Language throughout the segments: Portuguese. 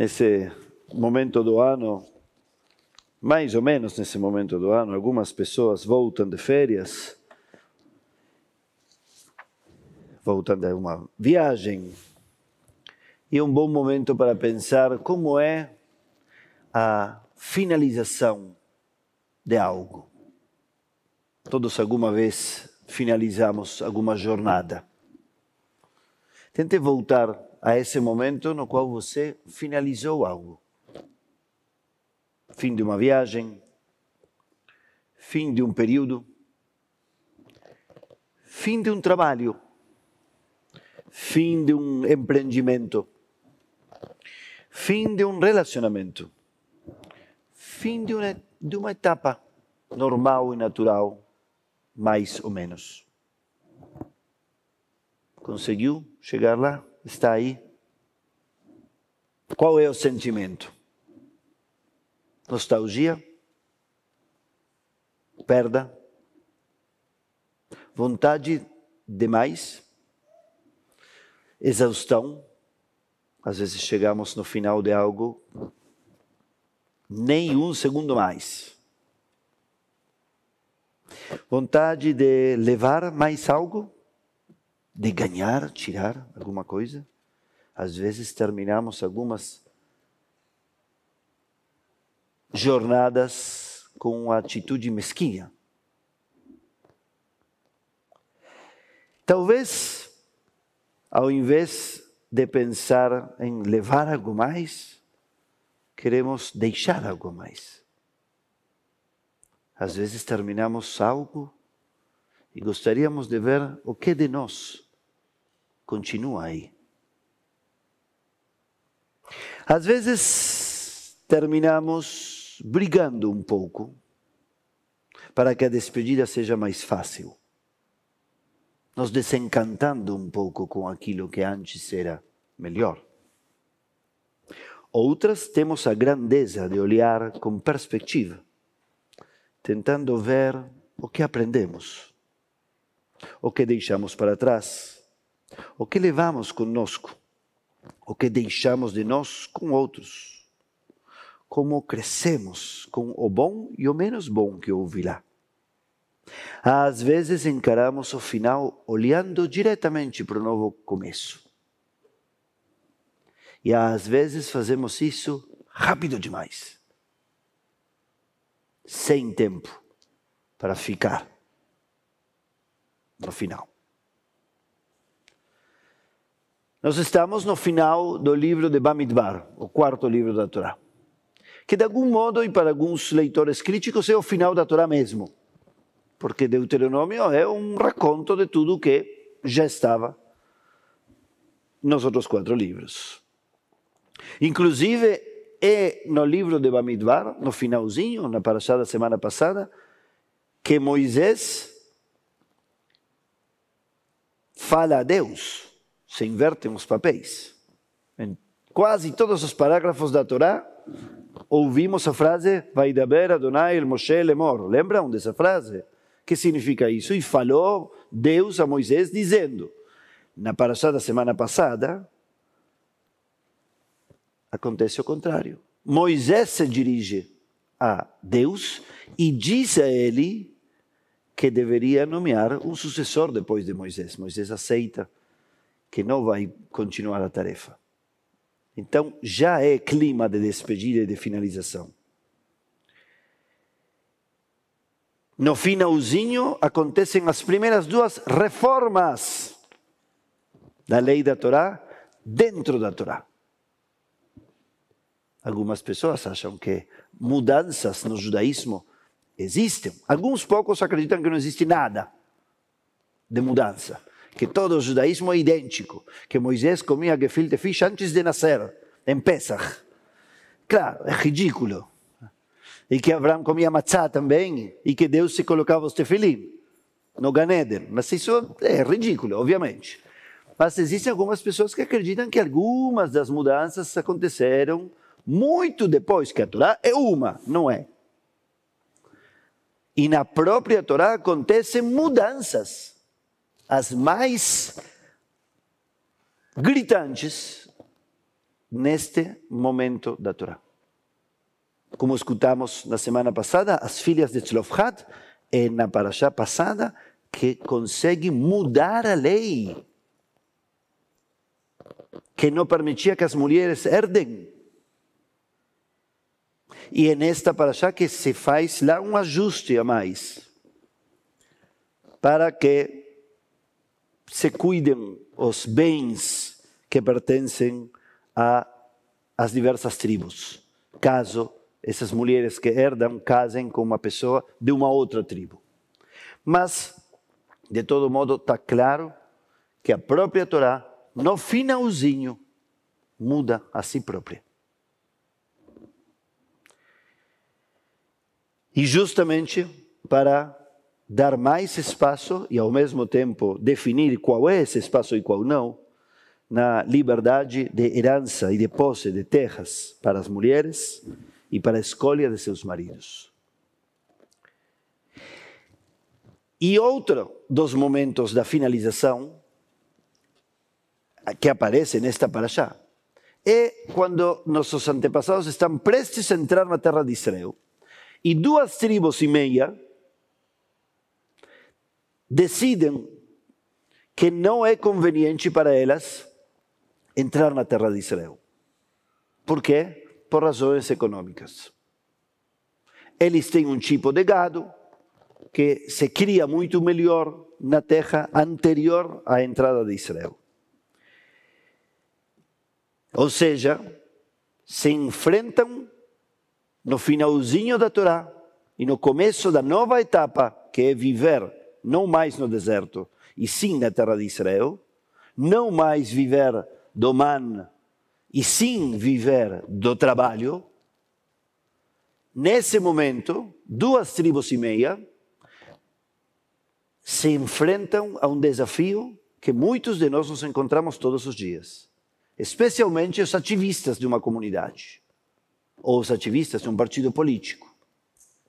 nesse momento do ano, mais ou menos nesse momento do ano, algumas pessoas voltam de férias, voltam de uma viagem, e é um bom momento para pensar como é a finalização de algo. Todos alguma vez finalizamos alguma jornada. Tente voltar a esse momento no qual você finalizou algo. Fim de uma viagem, fim de um período, fim de um trabalho, fim de um empreendimento, fim de um relacionamento, fim de uma, de uma etapa normal e natural, mais ou menos. Conseguiu chegar lá? Está aí? Qual é o sentimento? Nostalgia? Perda? Vontade demais? Exaustão? Às vezes chegamos no final de algo, nem um segundo mais. Vontade de levar mais algo? De ganhar, tirar alguma coisa? Às vezes terminamos algumas jornadas com uma atitude mesquinha. Talvez, ao invés de pensar em levar algo mais, queremos deixar algo mais. Às vezes terminamos algo e gostaríamos de ver o que de nós continua aí. Às vezes terminamos brigando um pouco para que a despedida seja mais fácil nos desencantando um pouco com aquilo que antes era melhor. Outras temos a grandeza de olhar com perspectiva, tentando ver o que aprendemos, o que deixamos para trás, o que levamos conosco, o que deixamos de nós com outros, como crescemos com o bom e o menos bom que houve lá. Às vezes encaramos o final olhando diretamente para o novo começo. E às vezes fazemos isso rápido demais. Sem tempo para ficar no final. Nós estamos no final do livro de Bamidbar, o quarto livro da Torá. Que de algum modo, e para alguns leitores críticos, é o final da Torá mesmo porque Deuteronômio é um raconto de tudo que já estava nos outros quatro livros. Inclusive, é no livro de Bamidbar, no finalzinho, na paraxá da semana passada, que Moisés fala a Deus, se invertem os papéis. Em quase todos os parágrafos da Torá, ouvimos a frase Vai daber Adonai el Moshe lemor. Lembram dessa frase? que significa isso? E falou Deus a Moisés dizendo, na paraxá da semana passada, acontece o contrário. Moisés se dirige a Deus e diz a ele que deveria nomear um sucessor depois de Moisés. Moisés aceita que não vai continuar a tarefa. Então já é clima de despedida e de finalização. No finalzinho acontecem as primeiras duas reformas da lei da Torá dentro da Torá. Algumas pessoas acham que mudanças no judaísmo existem. Alguns poucos acreditam que não existe nada de mudança, que todo o judaísmo é idêntico, que Moisés comia gefilte fish antes de nascer, em Pesach. Claro, é ridículo e que Abraão comia matzá também, e que Deus se colocava os tefilim no Ganeden. Mas isso é ridículo, obviamente. Mas existem algumas pessoas que acreditam que algumas das mudanças aconteceram muito depois que a Torá é uma, não é? E na própria Torá acontecem mudanças, as mais gritantes, neste momento da Torá. Como escutamos na semana passada, as filhas de Tzlofhat, é na paraxá passada, que conseguem mudar a lei, que não permitia que as mulheres herdem. E é nesta paraxá que se faz lá um ajuste a mais, para que se cuidem os bens que pertencem às diversas tribos, caso essas mulheres que herdam casem com uma pessoa de uma outra tribo. Mas, de todo modo, está claro que a própria Torá, no finalzinho, muda a si própria. E justamente para dar mais espaço e, ao mesmo tempo, definir qual é esse espaço e qual não, na liberdade de herança e de posse de terras para as mulheres e para a escolha de seus maridos. E outro dos momentos da finalização que aparece nesta paraxá é quando nossos antepassados estão prestes a entrar na terra de Israel e duas tribos e meia decidem que não é conveniente para elas entrar na terra de Israel. Por quê? Por razões econômicas. Eles têm um tipo de gado que se cria muito melhor na terra anterior à entrada de Israel. Ou seja, se enfrentam no finalzinho da Torá e no começo da nova etapa, que é viver não mais no deserto, e sim na terra de Israel, não mais viver do man, e sim viver do trabalho, nesse momento, duas tribos e meia se enfrentam a um desafio que muitos de nós nos encontramos todos os dias, especialmente os ativistas de uma comunidade ou os ativistas um partido político.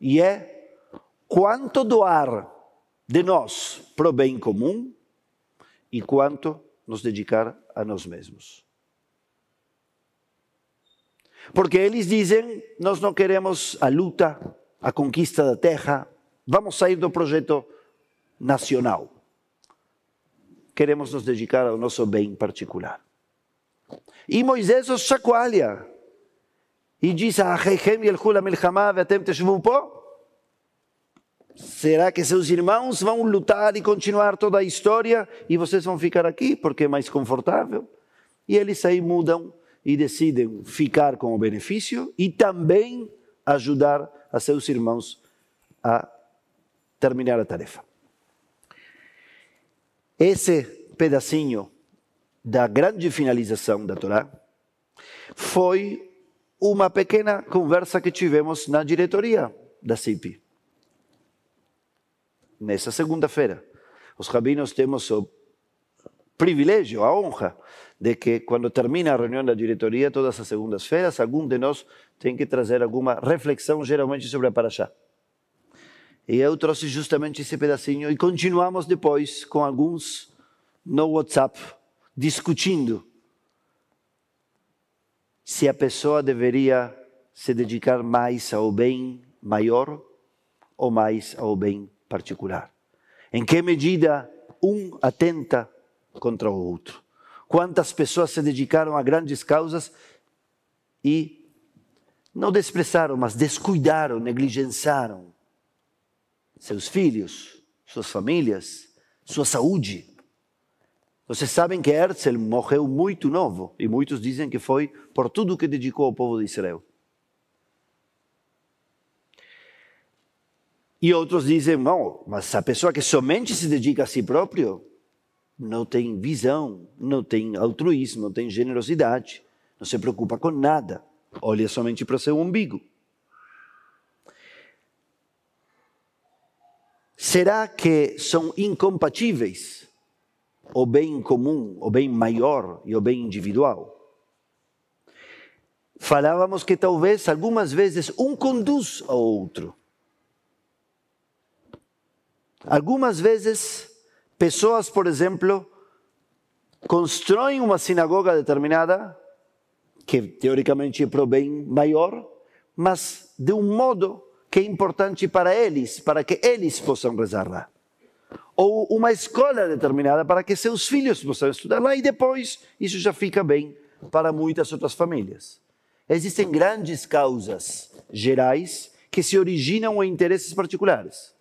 E é quanto doar de nós para o bem comum e quanto nos dedicar a nós mesmos. Porque eles dizem: nós não queremos a luta, a conquista da terra, vamos sair do projeto nacional. Queremos nos dedicar ao nosso bem particular. E Moisés os chacoalha e diz: Ahechem yelchu la milchama ve'atem teshvu po? Será que seus irmãos vão lutar e continuar toda a história e vocês vão ficar aqui porque é mais confortável? E eles aí mudam e decidem ficar com o benefício e também ajudar a seus irmãos a terminar a tarefa. Esse pedacinho da grande finalização da Torá foi uma pequena conversa que tivemos na diretoria da CIP nessa segunda-feira. Os rabinos temos o privilégio, a honra, de que quando termina a reunião da diretoria, todas as segundas-feiras, algum de nós tem que trazer alguma reflexão, geralmente sobre a Paraxá. E eu trouxe justamente esse pedacinho e continuamos depois com alguns no WhatsApp, discutindo se a pessoa deveria se dedicar mais ao bem maior ou mais ao bem particular. Em que medida um atenta contra o outro? Quantas pessoas se dedicaram a grandes causas e não desprezaram, mas descuidaram, negligenciaram seus filhos, suas famílias, sua saúde. Vocês sabem que Herzl morreu muito novo e muitos dizem que foi por tudo que dedicou ao povo de Israel. E outros dizem, não, mas a pessoa que somente se dedica a si próprio não tem visão, não tem altruísmo, não tem generosidade, não se preocupa com nada, olha somente para o seu umbigo. Será que são incompatíveis o bem comum, o bem maior e o bem individual? Falávamos que talvez algumas vezes um conduz ao outro. Algumas vezes, pessoas, por exemplo, constroem uma sinagoga determinada que teoricamente é para o bem maior, mas de um modo que é importante para eles, para que eles possam rezar lá. Ou uma escola determinada para que seus filhos possam estudar lá e depois isso já fica bem para muitas outras famílias. Existem grandes causas gerais que se originam em interesses particulares.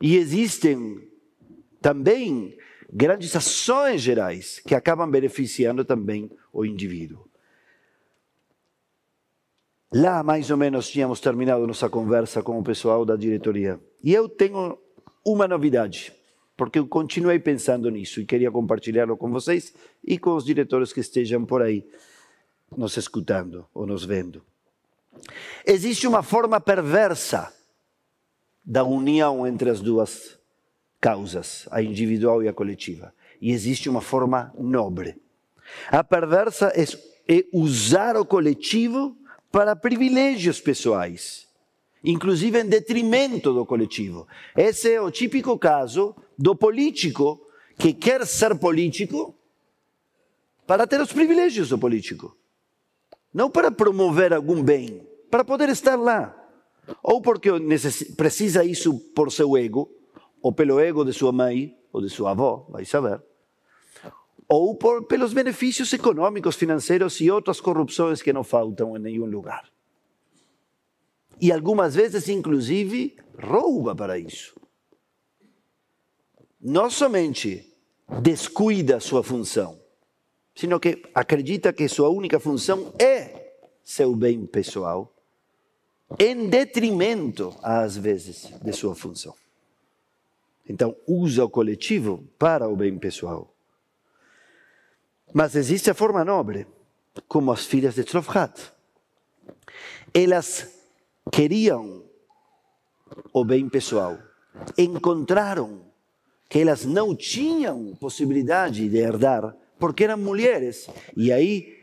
E existem também grandes ações gerais que acabam beneficiando também o indivíduo. Lá, mais ou menos, tínhamos terminado nossa conversa com o pessoal da diretoria. E eu tenho uma novidade, porque eu continuei pensando nisso e queria compartilhá-lo com vocês e com os diretores que estejam por aí nos escutando ou nos vendo. Existe uma forma perversa da união entre as duas causas, a individual e a coletiva. E existe uma forma nobre. A perversa é, é usar o coletivo para privilégios pessoais, inclusive em detrimento do coletivo. Esse é o típico caso do político que quer ser político para ter os privilégios do político, não para promover algum bem, para poder estar lá. Ou porque precisa isso por seu ego, ou pelo ego de sua mãe ou de sua avó, vai saber ou por, pelos benefícios econômicos, financeiros e outras corrupções que não faltam em nenhum lugar. E algumas vezes, inclusive, rouba para isso. Não somente descuida sua função, sino que acredita que sua única função é seu bem pessoal, em detrimento, às vezes, de sua função. Então, usa o coletivo para o bem pessoal. Mas existe a forma nobre, como as filhas de Tzlofhat. Elas queriam o bem pessoal. Encontraram que elas não tinham possibilidade de herdar porque eram mulheres. E aí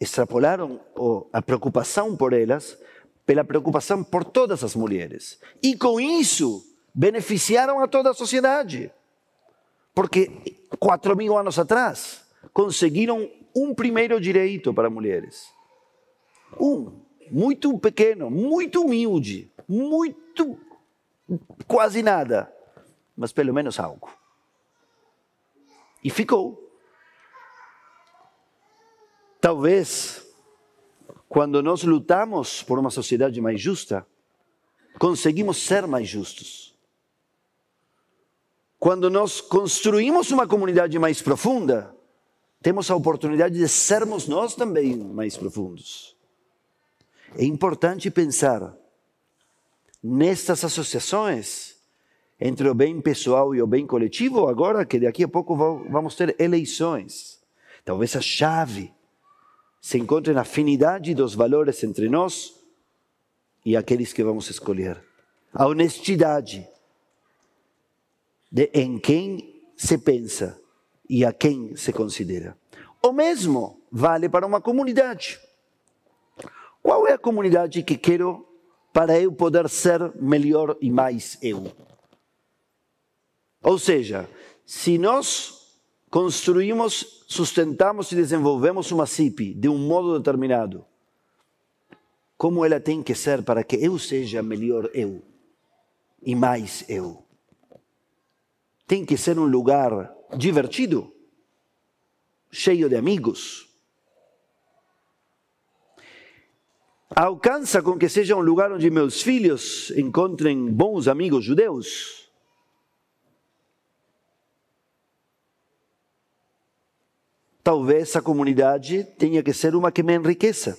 extrapolaram a preocupação por elas pela preocupação por todas as mulheres. E com isso beneficiaram a toda a sociedade. Porque quatro mil anos atrás conseguiram um primeiro direito para mulheres. Um, muito pequeno, muito humilde, muito quase nada, mas pelo menos algo. E ficou. Talvez, quando nós lutamos por uma sociedade mais justa, conseguimos ser mais justos. Quando nós construímos uma comunidade mais profunda, temos a oportunidade de sermos nós também mais profundos. É importante pensar nestas associações entre o bem pessoal e o bem coletivo, agora que daqui a pouco vamos ter eleições. Talvez a chave se encontre na afinidade dos valores entre nós e aqueles que vamos escolher. A honestidade de em quem se pensa e a quem se considera. O mesmo vale para uma comunidade. Qual é a comunidade que quero para eu poder ser melhor e mais eu? Ou seja, se nós construímos, sustentamos e desenvolvemos uma CIP de um modo determinado, como ela tem que ser para que eu seja melhor eu e mais eu? tem que ser um lugar divertido, cheio de amigos. Alcança com que seja um lugar onde meus filhos encontrem bons amigos judeus. Talvez a comunidade tenha que ser uma que me enriqueça,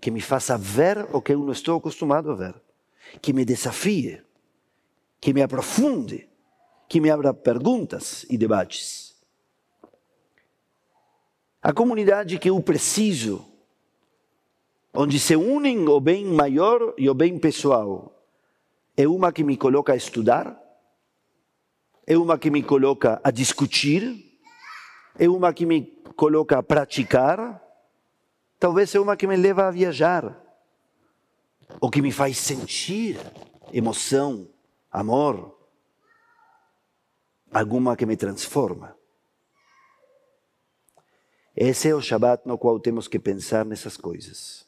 que me faça ver o que eu não estou acostumado a ver, que me desafie, que me aprofunde que me abra perguntas e debates. A comunidade que eu preciso, onde se unem o bem maior e o bem pessoal, é uma que me coloca a estudar, é uma que me coloca a discutir, é uma que me coloca a praticar, talvez é uma que me leva a viajar, ou que me faz sentir emoção, amor alguma que me transforma. Esse é o Shabat no qual temos que pensar nessas coisas.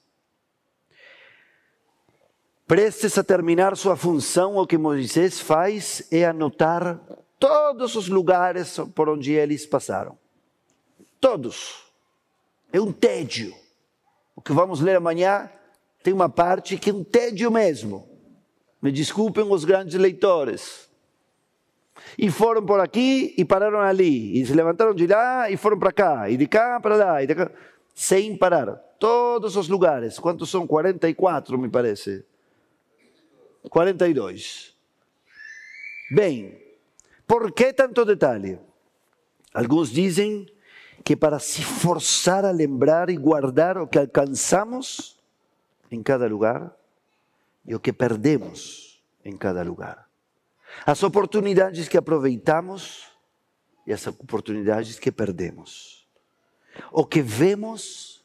Prestes a terminar sua função, o que Moisés faz é anotar todos os lugares por onde eles passaram. Todos. É um tédio. O que vamos ler amanhã tem uma parte que é um tédio mesmo. Me desculpem os grandes leitores. E foram por aqui e pararam ali. E se levantaram de lá e foram para cá. E de cá para lá. E de cá, sem parar. Todos os lugares. Quantos são? 44, me parece. 42. Bem, por que tanto detalhe? Alguns dizem que para se forçar a lembrar e guardar o que alcançamos em cada lugar e o que perdemos em cada lugar. As oportunidades que aproveitamos e as oportunidades que perdemos. O que vemos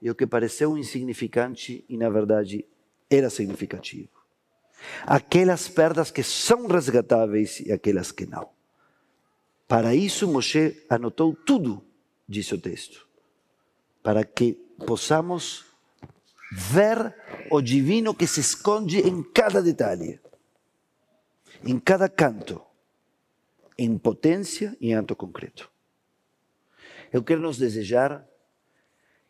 e o que pareceu insignificante e na verdade era significativo aquelas perdas que são resgatáveis e aquelas que não. Para isso, Moshe anotou tudo, diz o texto, para que possamos ver o divino que se esconde em cada detalhe, em cada canto, em potência e em ato concreto. Eu quero nos desejar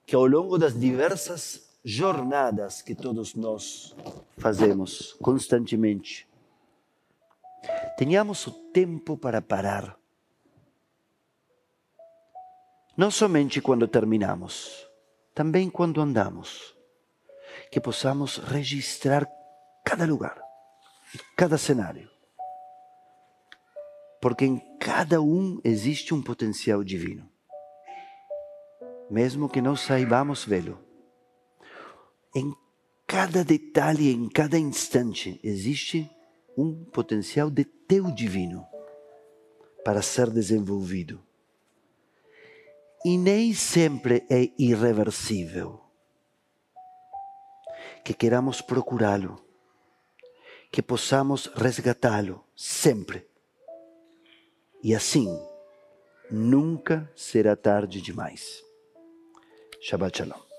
que ao longo das diversas jornadas que todos nós fazemos constantemente. Tenhamos o tempo para parar. Não somente quando terminamos, também quando andamos. Que possamos registrar cada lugar, cada cenário. Porque em cada um existe um potencial divino. Mesmo que não saibamos vê-lo em cada detalhe, em cada instante, existe um potencial de teu divino para ser desenvolvido. E nem sempre é irreversível. Que queramos procurá-lo, que possamos resgatá-lo sempre. E assim, nunca será tarde demais. Shabbat Shalom.